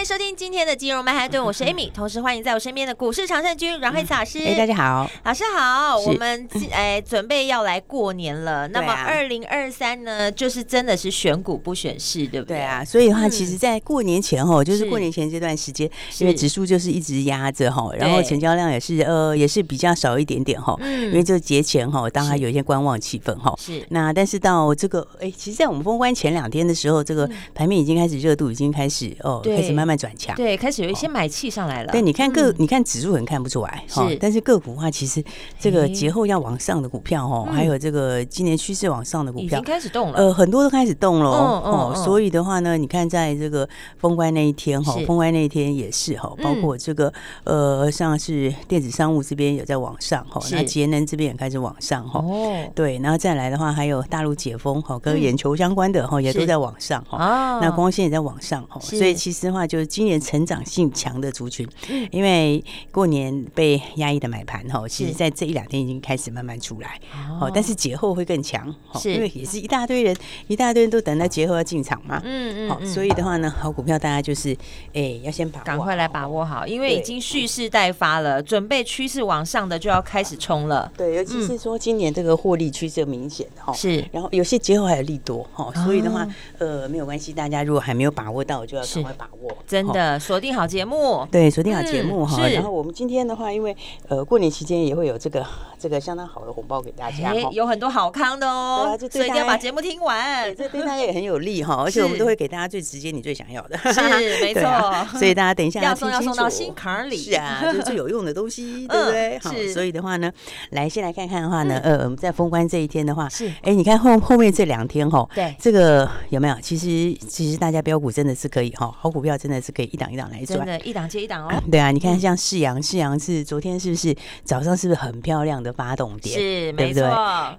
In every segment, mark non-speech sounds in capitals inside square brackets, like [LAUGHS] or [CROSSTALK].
好，欢迎收听今天的金融曼哈顿，我是 [LAUGHS] Amy，同时欢迎在我身边的股市常胜军阮惠慈老师。哎，大家好，老师好。我们 [LAUGHS] 哎准备要来过年了，那么二零二三呢，就是真的是选股不选市，对不对？对啊，所以的话，其实，在过年前后，就是过年前这段时间，因为指数就是一直压着哈，然后成交量也是呃也是比较少一点点哈，嗯，因为这个节前哈，当然有一些观望气氛哈，是。那但是到这个哎，其实，在我们封关前两天的时候，这个盘面已经开始热度已经开始哦。开始慢慢慢转强，对，开始有一些买气上来了。对，你看个，你看指数可能看不出来，是，但是个股的话，其实这个节后要往上的股票哈，还有这个今年趋势往上的股票已经开始动了，呃，很多都开始动了哦。所以的话呢，你看在这个封关那一天哈，封关那一天也是哈，包括这个呃，像是电子商务这边有在往上哈，那节能这边也开始往上哈。哦，对，然后再来的话，还有大陆解封哈，跟眼球相关的哈，也都在往上哈。那光线也在往上哈，所以其实的。话就是今年成长性强的族群，因为过年被压抑的买盘哈，其实在这一两天已经开始慢慢出来，哦，但是节后会更强，是，因为也是一大堆人，一大堆人都等到节后要进场嘛，嗯嗯，好，所以的话呢，好股票大家就是，哎，要先把赶快来把握好，因为已经蓄势待发了，准备趋势往上的就要开始冲了，对，尤其是说今年这个获利趋势明显哈，是，然后有些节后还有利多哈，所以的话，呃，没有关系，大家如果还没有把握到，就要赶快把握。真的锁定好节目，对，锁定好节目哈。然后我们今天的话，因为呃过年期间也会有这个这个相当好的红包给大家，有很多好康的哦。所以一定要把节目听完，这对大家也很有利哈。[LAUGHS] 而且我们都会给大家最直接、你最想要的，是 [LAUGHS] 没错。所以大家等一下要送要送到心坎里，是啊，就是最有用的东西，[LAUGHS] 对不对？好，所以的话呢，来先来看看的话呢，呃，我们在封关这一天的话，是哎，你看后后面这两天哈，对这个有没有？其实其实大家标股真的是可以哈，好股票真的是。可以一档一档来转，真的，一档接一档哦。[CLEARS THROAT] 对啊，你看像世阳，世阳是昨天是不是早上是不是很漂亮的发动点？是，没错。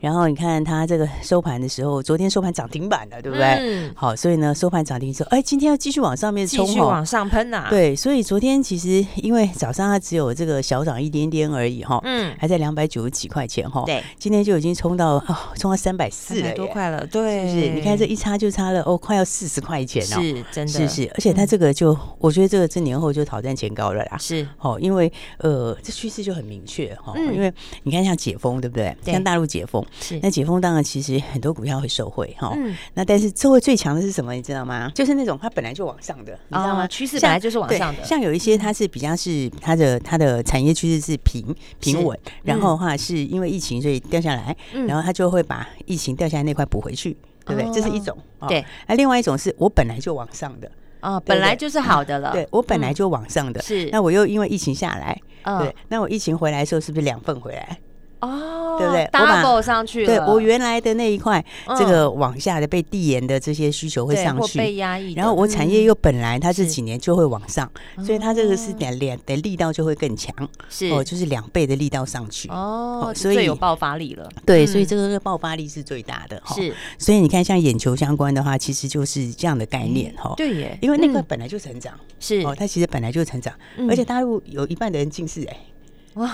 然后你看它这个收盘的时候，昨天收盘涨停板了，对不对？嗯。好，所以呢，收盘涨停之后，哎，今天要继续往上面冲，继续往上喷呐。对，所以昨天其实因为早上它只有这个小涨一点点而已哈，嗯，还在两百九十几块钱哈。对。今天就已经冲到哦，冲到三百四了，多块了，对，是不是？你看这一差就差了哦，快要四十块钱哦，是真的，是是，而且它这个就。我觉得这个这年后就挑战前高了啦，是哦，因为呃，这趋势就很明确哈，因为你看像解封对不对？像大陆解封，是那解封当然其实很多股票会受惠哈，那但是受惠最强的是什么？你知道吗？就是那种它本来就往上的，你知道吗？趋势本来就是往上的，像有一些它是比较是它的它的产业趋势是平平稳，然后的话是因为疫情所以掉下来，然后它就会把疫情掉下来那块补回去，对不对？这是一种，对。那另外一种是我本来就往上的。啊，本来就是好的了。对，我本来就往上的，是。那我又因为疫情下来，对，那我疫情回来的时候是不是两份回来？哦，对不对？double 上去了。对，我原来的那一块，这个往下的被递延的这些需求会上去，被压抑。然后我产业又本来它这几年就会往上，所以它这个是两两的力道就会更强，是哦，就是两倍的力道上去哦，所以最有爆发力了。对，所以这个爆发力是最大的。是，所以你看，像眼球相关的话，其实就是这样的概念哈。对耶，因为那个本来就成长，是哦，它其实本来就成长，而且大陆有一半的人近视哎。哇！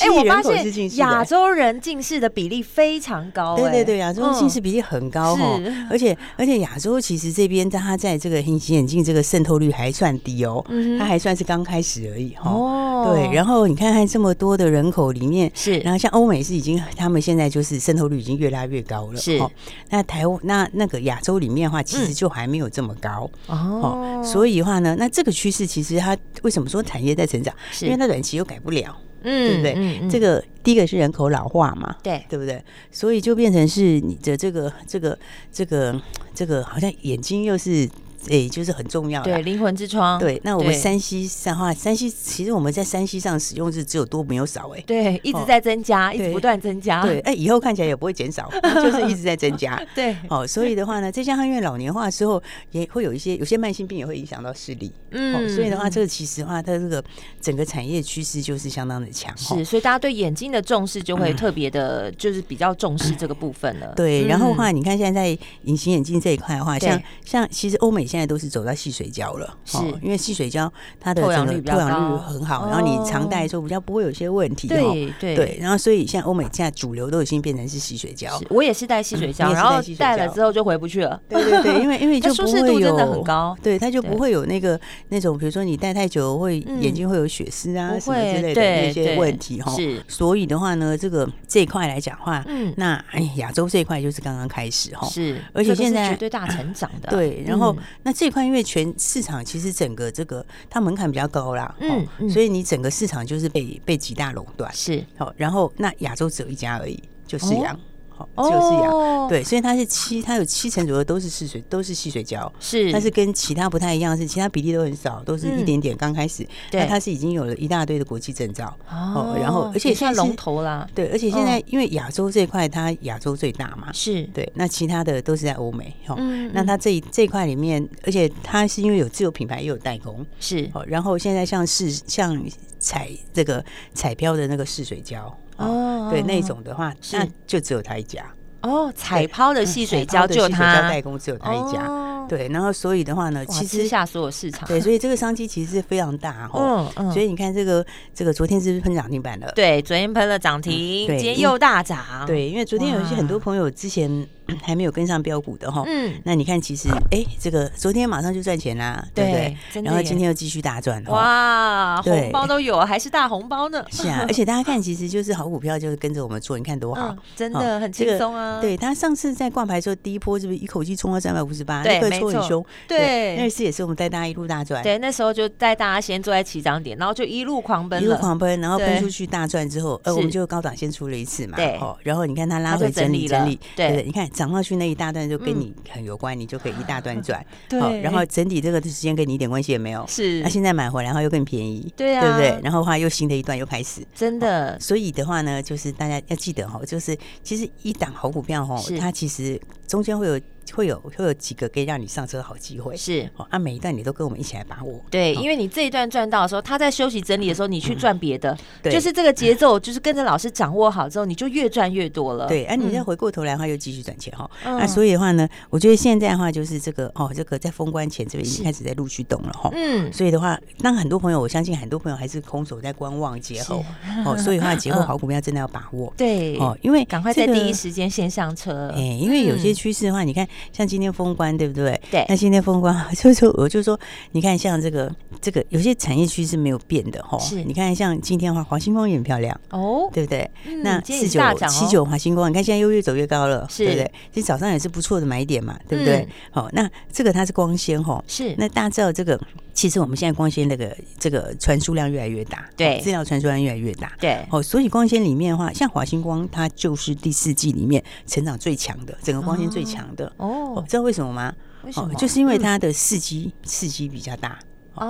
哎，我发现亚洲人近视的比例非常高。对对对，亚洲近视比例很高哈。而且而且亚洲其实这边它在这个隐形眼镜这个渗透率还算低哦，它还算是刚开始而已哈。哦。对，然后你看看这么多的人口里面，是，然后像欧美是已经，他们现在就是渗透率已经越拉越高了。是。那台湾那那个亚洲里面的话，其实就还没有这么高。哦。所以的话呢，那这个趋势其实它为什么说产业在成长？因为它短。其实又改不了，嗯，对不对？嗯嗯、这个第一个是人口老化嘛，对，对不对？所以就变成是你的这个这个这个这个，好像眼睛又是诶，就是很重要的，对，灵魂之窗。对，那我们山西上话，山西其实我们在山西上使用是只有多没有少，哎，对，一直在增加，一直不断增加。对，哎，以后看起来也不会减少，[LAUGHS] 就是一直在增加。对，哦，所以的话呢，再加上因为老年化之后，也会有一些有些慢性病也会影响到视力。嗯，所以的话，这个其实话，它这个整个产业趋势就是相当的强。是，所以大家对眼睛的重视就会特别的，就是比较重视这个部分了。对，然后的话，你看现在在隐形眼镜这一块的话，像像其实欧美现在都是走到细水胶了，是因为细水胶它的透氧率透氧率很好，然后你常戴的时候比较不会有些问题。对对，然后所以像欧美现在主流都已经变成是细水胶。我也是戴细水胶，然后戴了之后就回不去了。对对对，因为因为就 [LAUGHS] 不会有很高，对它就不会有那个那种比如说你戴太久会眼睛会有血丝啊什么之类的那些问题哈。是，所以的话呢，这个这一块来讲话，嗯，那哎亚洲这一块就是刚刚开始哈。是，而且现在绝对大成长的。对，然后那这一块因为全市场其实整个这个它门槛比较高啦，嗯，所以你整个市场就是被被几大垄断。是，好，然后那亚洲只有一家而已，就是就是矽，对，所以它是七，它有七成左右都是矽水，都是细水胶，是，但是跟其他不太一样，是其他比例都很少，都是一点点。刚开始，那它是已经有了一大堆的国际证照，哦，然后而且算龙头啦，对，而且现在因为亚洲这一块它亚洲最大嘛，是。对，那其他的都是在欧美，哈，那它这这一块里面，而且它是因为有自有品牌，也有代工，是，然后现在像是像彩这个彩标的那个试水胶。哦，对，那种的话，那就只有他一家。哦，彩抛的细水胶就他代工，只有他一家。对，然后所以的话呢，其实下所有市场。对，所以这个商机其实是非常大哈。嗯，所以你看这个这个昨天是不是喷涨停板了？对，昨天喷了涨停，今天又大涨。对，因为昨天有一些很多朋友之前。[CLEARS THROAT] 还没有跟上标股的哈，嗯，那你看，其实哎，这个昨天马上就赚钱啦，对不对？然后今天又继续大赚，哇，红包都有，还是大红包呢。[LAUGHS] 是啊，而且大家看，其实就是好股票，就是跟着我们做，你看多好，真的很轻松啊。对，他上次在挂牌时候，第一波是不是一口气冲到三百五十八？对，没错，对，那次也是我们带大家一路大赚。对，那时候就带大家先坐在起涨点，然后就一路狂奔，一路狂奔，然后奔出去大赚之后，呃，我们就高档先出了一次嘛，对，然后你看它拉回整理整理，对，你看涨上去那一大。段就跟你很有关，你就可以一大段赚。[LAUGHS] 对，然后整体这个时间跟你一点关系也没有。是，那现在买回来的话又更便宜，对啊，对不对？然后的话又新的一段又开始，真的。所以的话呢，就是大家要记得哈，就是其实一档好股票哈，它其实中间会有。会有会有几个可以让你上车的好机会，是。哦，啊，每一段你都跟我们一起来把握，对，因为你这一段赚到的时候，他在休息整理的时候，你去赚别的，对，就是这个节奏，[LAUGHS] 就是跟着老师掌握好之后，你就越赚越多了，对，哎，你再回过头来的话，又继续赚钱哈，那所以的话呢，我觉得现在的话就是这个哦，这个在封关前这边已经开始在陆续动了哈，嗯，所以的话，那很多朋友，我相信很多朋友还是空手在观望节后，哦，所以的话节后 [LAUGHS] 好股票真的要把握，对，哦，因为赶快在第一时间先上车，哎，因为有些趋势的话，你看像今天封。关对不对？对，那今天封关，就说我就说，你看像这个这个有些产业区是没有变的哈。是，你看像今天的话，华星光也很漂亮哦，对不对？那四九七九华星光，你看现在又越走越高了，对不对？其实早上也是不错的买点嘛，对不对？好，那这个它是光纤哈，是。那大家知道这个，其实我们现在光纤那个这个传输量越来越大，对，资料传输量越来越大，对。哦，所以光纤里面的话，像华星光，它就是第四季里面成长最强的，整个光纤最强的哦。知道为什么？吗？为什么，就是因为它的四 G 四 G 比较大，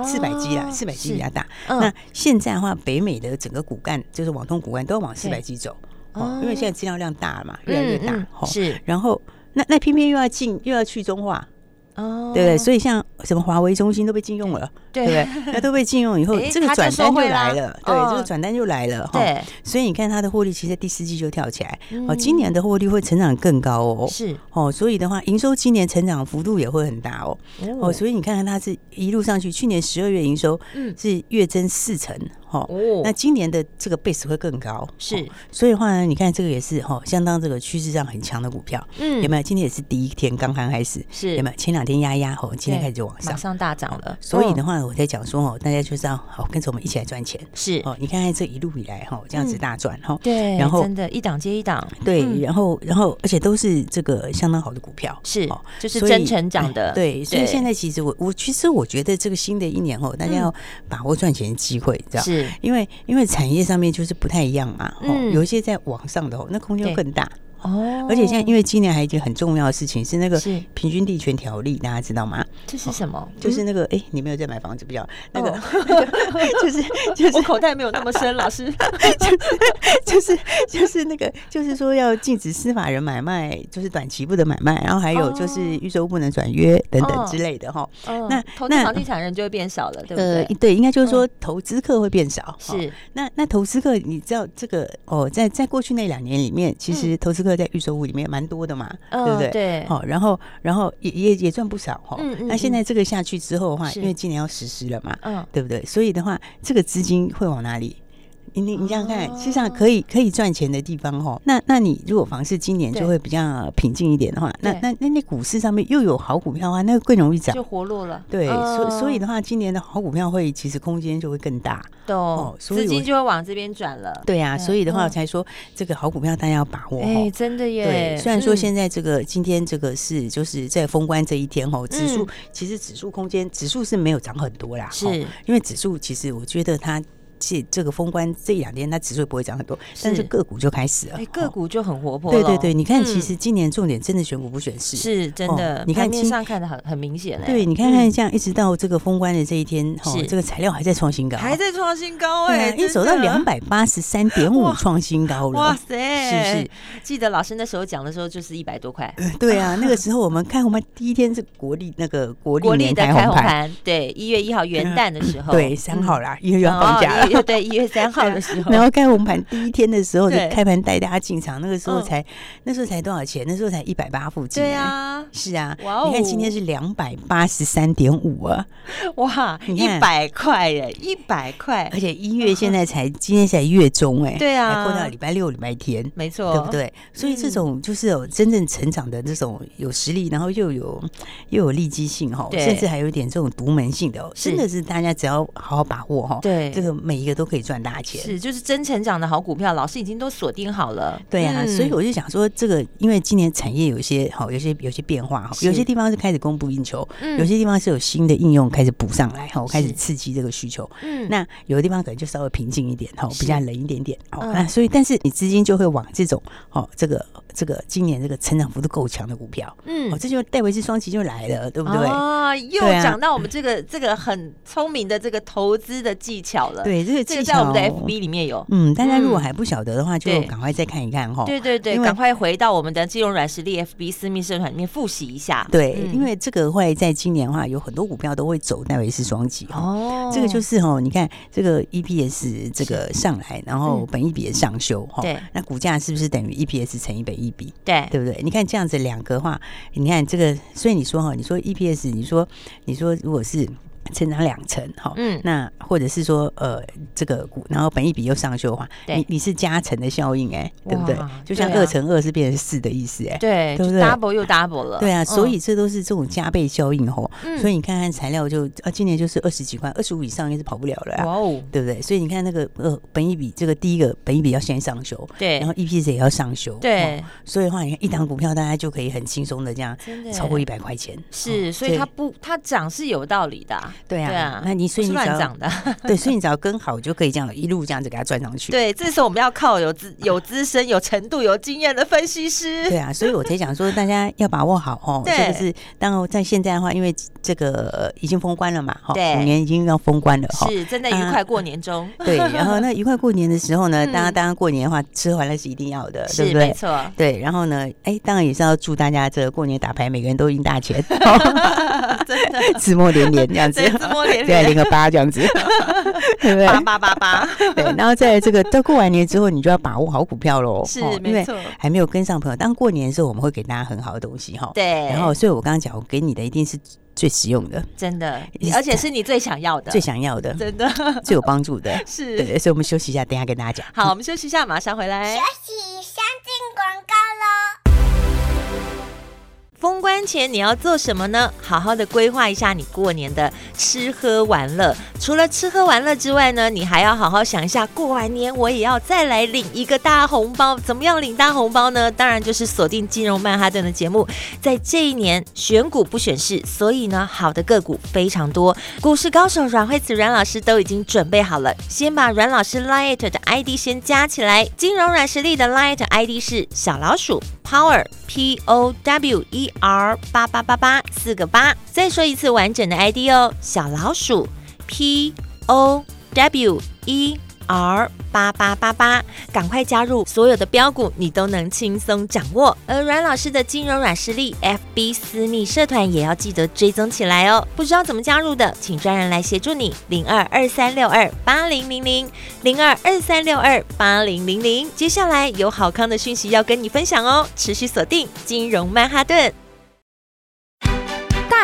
四百 G 啦，四百 G 比较大。那现在的话，北美的整个骨干就是网通骨干都要往四百 G 走哦，因为现在资料量大了嘛，越来越大。是，然后那那偏偏又要进又要去中化。哦，对不对？所以像什么华为、中心都被禁用了，对不对？[LAUGHS] 那都被禁用以后，这个转单就来了，对，这个转单就来了。对，所以你看它的获利，其实第四季就跳起来。哦，今年的获利会成长更高哦。是哦，所以的话，营收今年成长幅度也会很大哦。哦，所以你看看它是一路上去，去年十二月营收是月增四成。哦，那今年的这个 base 会更高，是，所以的话呢，你看这个也是哈，相当这个趋势上很强的股票，嗯，有没有？今天也是第一天刚刚开始，是，有没有？前两天压压，吼，今天开始就往上，马上大涨了。所以的话，我在讲说哦，大家就是要好跟着我们一起来赚钱，是。哦。你看看这一路以来哈，这样子大赚哈，对，然后真的，一档接一档，对，然后然后而且都是这个相当好的股票，是，就是真成长的，[LAUGHS] 对。所以现在其实我我其实我觉得这个新的一年哦，大家要把握赚钱的机会，知道因为因为产业上面就是不太一样嘛，哦，有一些在网上的哦，那空间更大哦，而且现在因为今年还有一件很重要的事情是那个平均地权条例，大家知道吗？这是什么？就是那个哎，你没有在买房子比较那个，[LAUGHS] 就是就是我口袋没有那么深，老师，[LAUGHS] 就是就是就是那个就是说要禁止司法人买卖，就是短期不得买卖，然后还有就是预售不能转约等等之类的哈。那投资房地产人就会变少了，对不对？对，应该就是说投资客会变少。是，那那投资客你知道这个哦，在在过去那两年里面，其实投资客在预售屋里面蛮多的嘛，对不对？对，好，然后然后也也也赚不少哈。那现在这个下去之后的话，因为今年要实施了嘛，嗯，对不对？所以的话，这个资金会往哪里？你你想想看，实际上可以可以赚钱的地方哈，那那你如果房市今年就会比较平静一点的话，那那那那股市上面又有好股票的话，那个更容易涨，就活络了。对，所所以的话，今年的好股票会其实空间就会更大，哦，资金就会往这边转了。对啊，所以的话我才说这个好股票大家要把握。哎，真的耶。对，虽然说现在这个今天这个是就是在封关这一天哦，指数其实指数空间指数是没有涨很多啦，是因为指数其实我觉得它。这这个封关这两天，它指数不会涨很多，但是个股就开始了，哎，个股就很活泼。对对对，你看，其实今年重点真的选股不选市，是真的。你看面上看的很很明显嘞。对，你看看这样，一直到这个封关的这一天，哈，这个材料还在创新高，还在创新高哎，一走到两百八十三点五，创新高了。哇塞，是不是？记得老师那时候讲的时候，就是一百多块。对啊，那个时候我们开红盘第一天是国历那个国历年开红盘，对，一月一号元旦的时候，对，三号啦，一月要放假了，对，一月三。号的时候，[LAUGHS] 然后开红盘第一天的时候就开盘带大家进场，那个时候才那时候才多少钱？那时候才一百八附近。对啊，是啊，哇哦你看今天是两百八十三点五啊！哇，一百块耶，一百块！而且一月现在才今天才月中哎，对啊，过到礼拜六、礼拜天，没错，对不对？所以这种就是有真正成长的这种有实力，然后又有又有利基性哈，甚至还有一点这种独门性的，真的是大家只要好好把握哈，对，这个每一个都可以赚大钱。是，就是真成长的好股票，老师已经都锁定好了。对啊，所以我就想说，这个因为今年产业有一些好，有些有些变化哈，有些地方是开始供不应求，有些地方是有新的应用开始补上来哈，开始刺激这个需求。嗯，那有的地方可能就稍微平静一点哈，比较冷一点点。好，那所以但是你资金就会往这种哦，这个这个今年这个成长幅度够强的股票，嗯，哦，这就戴维斯双击就来了，对不对？啊，又讲到我们这个这个很聪明的这个投资的技巧了。对，这个技巧。F B 里面有，嗯，大家如果还不晓得的话，就赶快再看一看哈。对对对，赶快回到我们的金融软实力 F B 私密社团里面复习一下。对，因为这个会在今年的话，有很多股票都会走戴维斯双击哦。这个就是哈，你看这个 E P S 这个上来，然后本益比也上修哈。对，那股价是不是等于 E P S 乘以本益比？对，对不对？你看这样子两个话，你看这个，所以你说哈，你说 E P S，你说你说如果是。成长两成，哈，嗯，那或者是说，呃，这个股，然后本益比又上修的话，你你是加成的效应，哎，对不对？就像二乘二是变成四的意思，哎，对，对不对？double 又 double 了，对啊，所以这都是这种加倍效应，吼，所以你看看材料就啊，今年就是二十几块，二十五以上应该是跑不了了，哇哦，对不对？所以你看那个呃，本益比这个第一个本益比要先上修，对，然后 EPS 也要上修，对，所以的话，你看一档股票大家就可以很轻松的这样超过一百块钱，是，所以它不它涨是有道理的。对啊，对啊，那你所以你只要 [LAUGHS] 对，所以你只要跟好，就可以这样一路这样子给他转上去。对，这时候我们要靠有资、有资深、有程度、有经验的分析师。对啊，所以我才想说，大家要把握好哦。[LAUGHS] 这个是当然在现在的话，因为这个已经封关了嘛，哈，五年已经要封关了，是正在愉快过年中。[LAUGHS] 对，然后那愉快过年的时候呢，大家当然过年的话，吃回来是一定要的，对不对？没错。对，然后呢，哎，当然也是要祝大家这个过年打牌，每个人都赢大钱，[LAUGHS] 真的，字墨连连这样子，自摸连连。零个八这样子，[LAUGHS] 对不对？八八八八，对。然后在这个到过完年之后，你就要把握好股票喽。是，没错。还没有跟上朋友，当过年的时候，我们会给大家很好的东西哈。对。然后，所以我刚刚讲，我给你的一定是最实用的，真的，而且是你最想要的，最想要的，真的，最有帮助的。[LAUGHS] 是。对，所以我们休息一下，等下跟大家讲。好，我们休息一下，马上回来。休息，先进广告喽。封关前你要做什么呢？好好的规划一下你过年的吃喝玩乐。除了吃喝玩乐之外呢，你还要好好想一下，过完年我也要再来领一个大红包。怎么样领大红包呢？当然就是锁定金融曼哈顿的节目。在这一年选股不选市，所以呢，好的个股非常多。股市高手阮慧慈阮老师都已经准备好了，先把阮老师 Light 的 ID 先加起来。金融软实力的 Light ID 是小老鼠 Power P O W E。R 八八八八四个八，再说一次完整的 ID 哦，小老鼠 P O W E R 八八八八，赶快加入，所有的标股你都能轻松掌握。而阮老师的金融软实力 FB 私密社团也要记得追踪起来哦。不知道怎么加入的，请专人来协助你，零二二三六二八零零零零二二三六二八零零零。接下来有好康的讯息要跟你分享哦，持续锁定金融曼哈顿。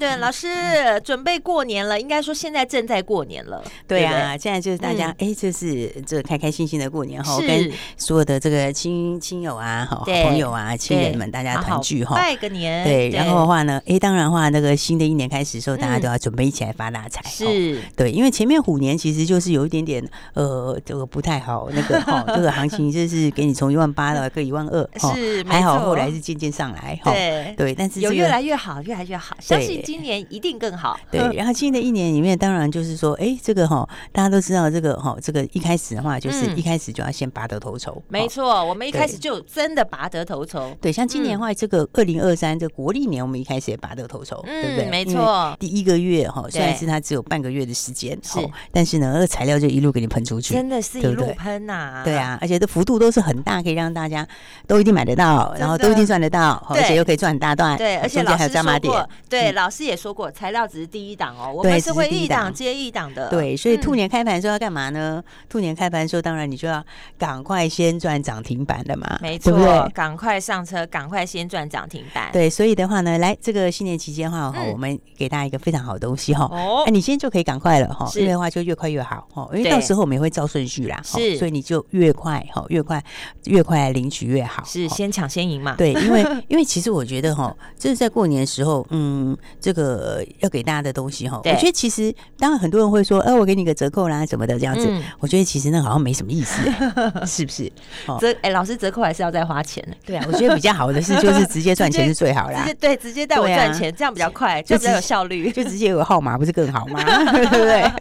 金融曼哈顿老师准备过年了，应该说现在正在过年了。对啊，现在就是大家哎，这是这开开心心的过年哈，跟所有的这个亲亲友啊、好朋友啊、亲人们大家团聚哈，拜个年。对，然后的话呢，哎，当然话，那个新的一年开始的时候，大家都要准备一起来发大财。是，对，因为前面虎年其实就是有一点点呃，这个不太好，那个哈，这个行情就是给你从一万八到 [LAUGHS] 个一万二，是还好，后来是渐渐上来哈。对对，但是有越来越好，越来越好。相信今年一定更好。对，然后新的一年里面，当然就是说，哎，这个哈，大家都知道这个哈，这个一开始的话，就是一开始就要先拔得头筹。没错，我们一开始就真的拔得头筹。对，像今年的话，这个二零二三这国历年，我们一开始也拔得头筹，对不对？没错。第一个月哈，虽然是它只有半个月的时间，是，但是呢，那个材料就一路给你喷出去，真的是一路喷呐。对啊，而且这幅度都是很大，可以让大家都一定买得到，然后都一定赚得到，而且又可以赚很大段。对，而且老师说过，对，老师也说过。材料只是第一档哦，我们是会一档接一档的。对，所以兔年开盘的时候要干嘛呢？兔年开盘的时候，当然你就要赶快先赚涨停板的嘛，没错，赶快上车，赶快先赚涨停板。对，所以的话呢，来这个新年期间的话，我们给大家一个非常好的东西哈，哦，那你现在就可以赶快了哈，因为的话就越快越好哈，因为到时候我们也会照顺序啦，是，所以你就越快哈，越快越快领取越好，是先抢先赢嘛。对，[LAUGHS] 因为因为其实我觉得哈，就是在过年的时候，嗯，这个。要给大家的东西哈，我觉得其实当然很多人会说，哎，我给你个折扣啦什么的这样子。我觉得其实那好像没什么意思，[LAUGHS] 是不是？折哎，老师折扣还是要再花钱的。对啊，我觉得比较好的是就是直接赚钱是最好啦。[LAUGHS] 对，直接带我赚钱，这样比较快，就比较有效率。就直接有个号码不是更好吗？[LAUGHS] 对不对？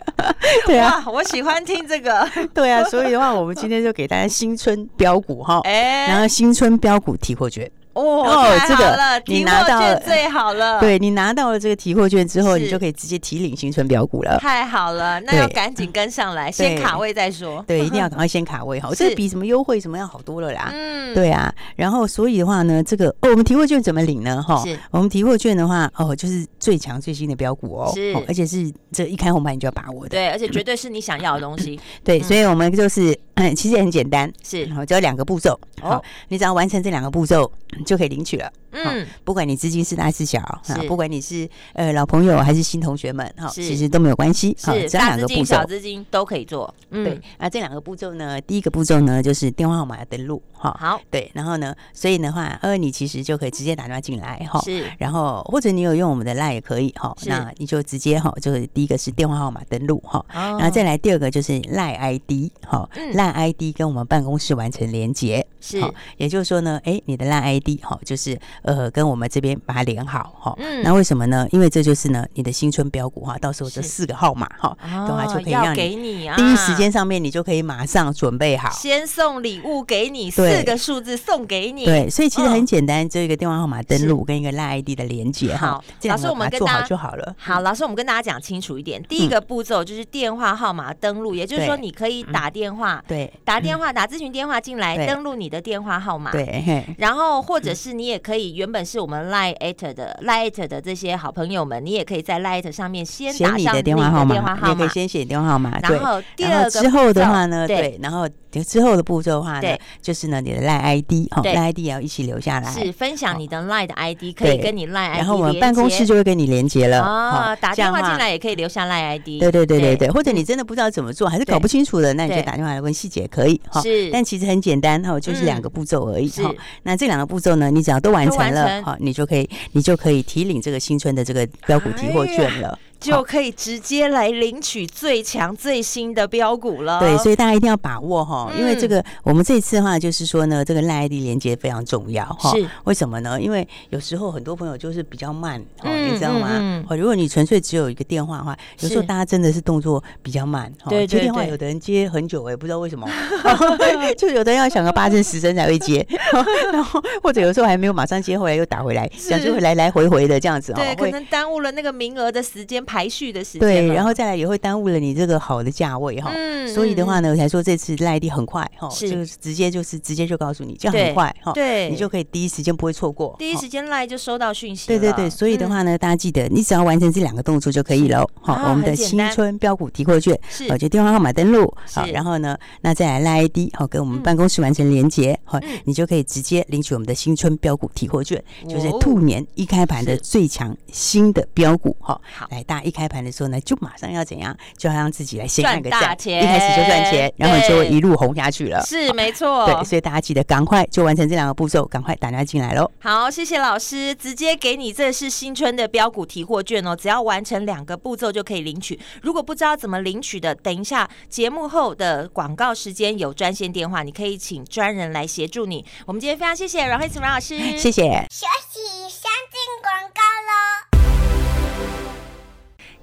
对啊，我喜欢听这个。对啊，所以的话，我们今天就给大家新春标股哈，哎，然后新春标股提货券。哦，这个你拿到了最好了。对，你拿到了这个提货券之后，你就可以直接提领新存标股了。太好了，那要赶紧跟上来，先卡位再说。对，一定要 [LAUGHS] 赶快先卡位哈，这比什么优惠什么要好多了啦。嗯，对啊。然后所以的话呢，这个哦，我们提货券怎么领呢？哈，我们提货券的话，哦，就是最强最新的标股哦，是，而且是这一开红盘你就要把握的。对，而且绝对是你想要的东西。对，所以我们就是嗯，[CLEARS THROAT] 其实也很简单，是，然后只有两个步骤。好，你只要完成这两个步骤，[LAUGHS] 就可以领取了。嗯，不管你资金是大是小，啊，不管你是呃老朋友还是新同学们，哈，其实都没有关系，是大资金小资金都可以做。嗯，对，那这两个步骤呢，第一个步骤呢就是电话号码要登录，哈，好，对，然后呢，所以的话，呃，你其实就可以直接打电话进来，哈，是，然后或者你有用我们的 LINE 也可以，哈，那你就直接哈，就是第一个是电话号码登录，哈，然后再来第二个就是 LINE ID，哈，LINE ID 跟我们办公室完成连接，是，也就是说呢，哎，你的 LINE ID，哈，就是。呃，跟我们这边把它连好哈，嗯，那为什么呢？因为这就是呢，你的新春标股哈，到时候这四个号码哈，的话就可以让你。第一时间上面你就可以马上准备好，先送礼物给你，四个数字送给你，对，所以其实很简单，就一个电话号码登录跟一个 LINE ID 的连接，哈，老师我们跟大家就好了。好，老师我们跟大家讲清楚一点，第一个步骤就是电话号码登录，也就是说你可以打电话，对，打电话打咨询电话进来登录你你的电话号码，对，然后或者是你也可以，原本是我们 Line@ 的 Line@ 的这些好朋友们，你也可以在 Line@ 上面先打上你的电话号码，也可以先写电话号码，然后第二个之后的话呢，对，然后。之后的步骤的话呢，就是呢，你的 Line ID 哈，Line ID 也要一起留下来，是分享你的 Line 的 ID，可以跟你 Line ID 然后我们办公室就会跟你连接了啊，打电话进来也可以留下 Line ID，对对对对对，或者你真的不知道怎么做，还是搞不清楚的，那你就打电话来问细节可以哈，是，但其实很简单哈，就是两个步骤而已哈，那这两个步骤呢，你只要都完成了哈，你就可以你就可以提领这个新春的这个标股提货券了。就可以直接来领取最强最新的标股了。对，所以大家一定要把握哈，因为这个我们这次的话就是说呢，这个 LINE ID 连接非常重要哈。是，为什么呢？因为有时候很多朋友就是比较慢哦，你知道吗？如果你纯粹只有一个电话的话，有时候大家真的是动作比较慢。对，接电话有的人接很久，我也不知道为什么，[LAUGHS] [LAUGHS] 就有的人要想个八针十声才会接，[LAUGHS] 然后或者有时候还没有马上接回来又打回来，想就会来来回回的这样子。对，可能耽误了那个名额的时间。排序的时间，对，然后再来也会耽误了你这个好的价位哈。嗯，所以的话呢，我才说这次 LINE ID 很快哈，就直接就是直接就告诉你，这样很快哈。对，你就可以第一时间不会错过，第一时间 LINE 就收到讯息。对对对，所以的话呢，大家记得你只要完成这两个动作就可以了。好，我们的新春标股提货券，是，就电话号码登录，好，然后呢，那再来 LINE ID 好，跟我们办公室完成连接，好，你就可以直接领取我们的新春标股提货券，就是兔年一开盘的最强新的标股哈。好，来大家一开盘的时候呢。就马上要怎样？就要让自己来先赚个大钱，一开始就赚钱，然后就会一路红下去了。是没错，对，所以大家记得赶快就完成这两个步骤，赶快打电话进来喽。好，谢谢老师，直接给你，这是新春的标股提货券哦，只要完成两个步骤就可以领取。如果不知道怎么领取的，等一下节目后的广告时间有专线电话，你可以请专人来协助你。我们今天非常谢谢阮慧慈阮老师，谢谢。休息，先进广告喽。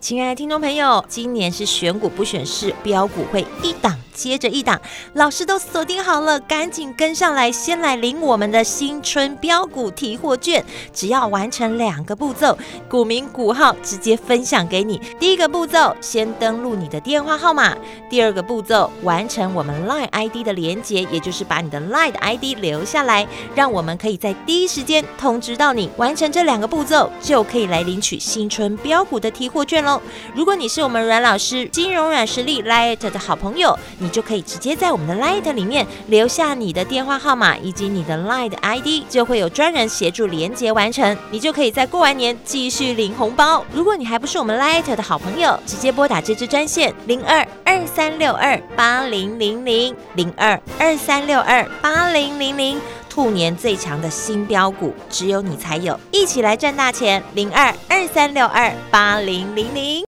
亲爱的听众朋友，今年是选股不选市，标股会一档接着一档，老师都锁定好了，赶紧跟上来，先来领我们的新春标股提货券。只要完成两个步骤，股名股号直接分享给你。第一个步骤，先登录你的电话号码；第二个步骤，完成我们 LINE ID 的连接，也就是把你的 LINE ID 留下来，让我们可以在第一时间通知到你。完成这两个步骤，就可以来领取新春标股的提货券喽。如果你是我们阮老师金融软实力 Light 的好朋友，你就可以直接在我们的 Light 里面留下你的电话号码以及你的 Light ID，就会有专人协助连接完成，你就可以在过完年继续领红包。如果你还不是我们 Light 的好朋友，直接拨打这支专线零二二三六二八零零零零二二三六二八零零零，兔年最强的新标股，只有你才有，一起来赚大钱！零二二三六二八零零零。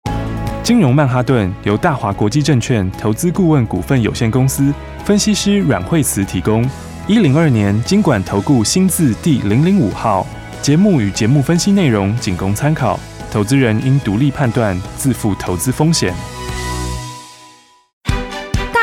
金融曼哈顿由大华国际证券投资顾问股份有限公司分析师阮慧慈提供。一零二年金管投顾新字第零零五号。节目与节目分析内容仅供参考，投资人应独立判断，自负投资风险。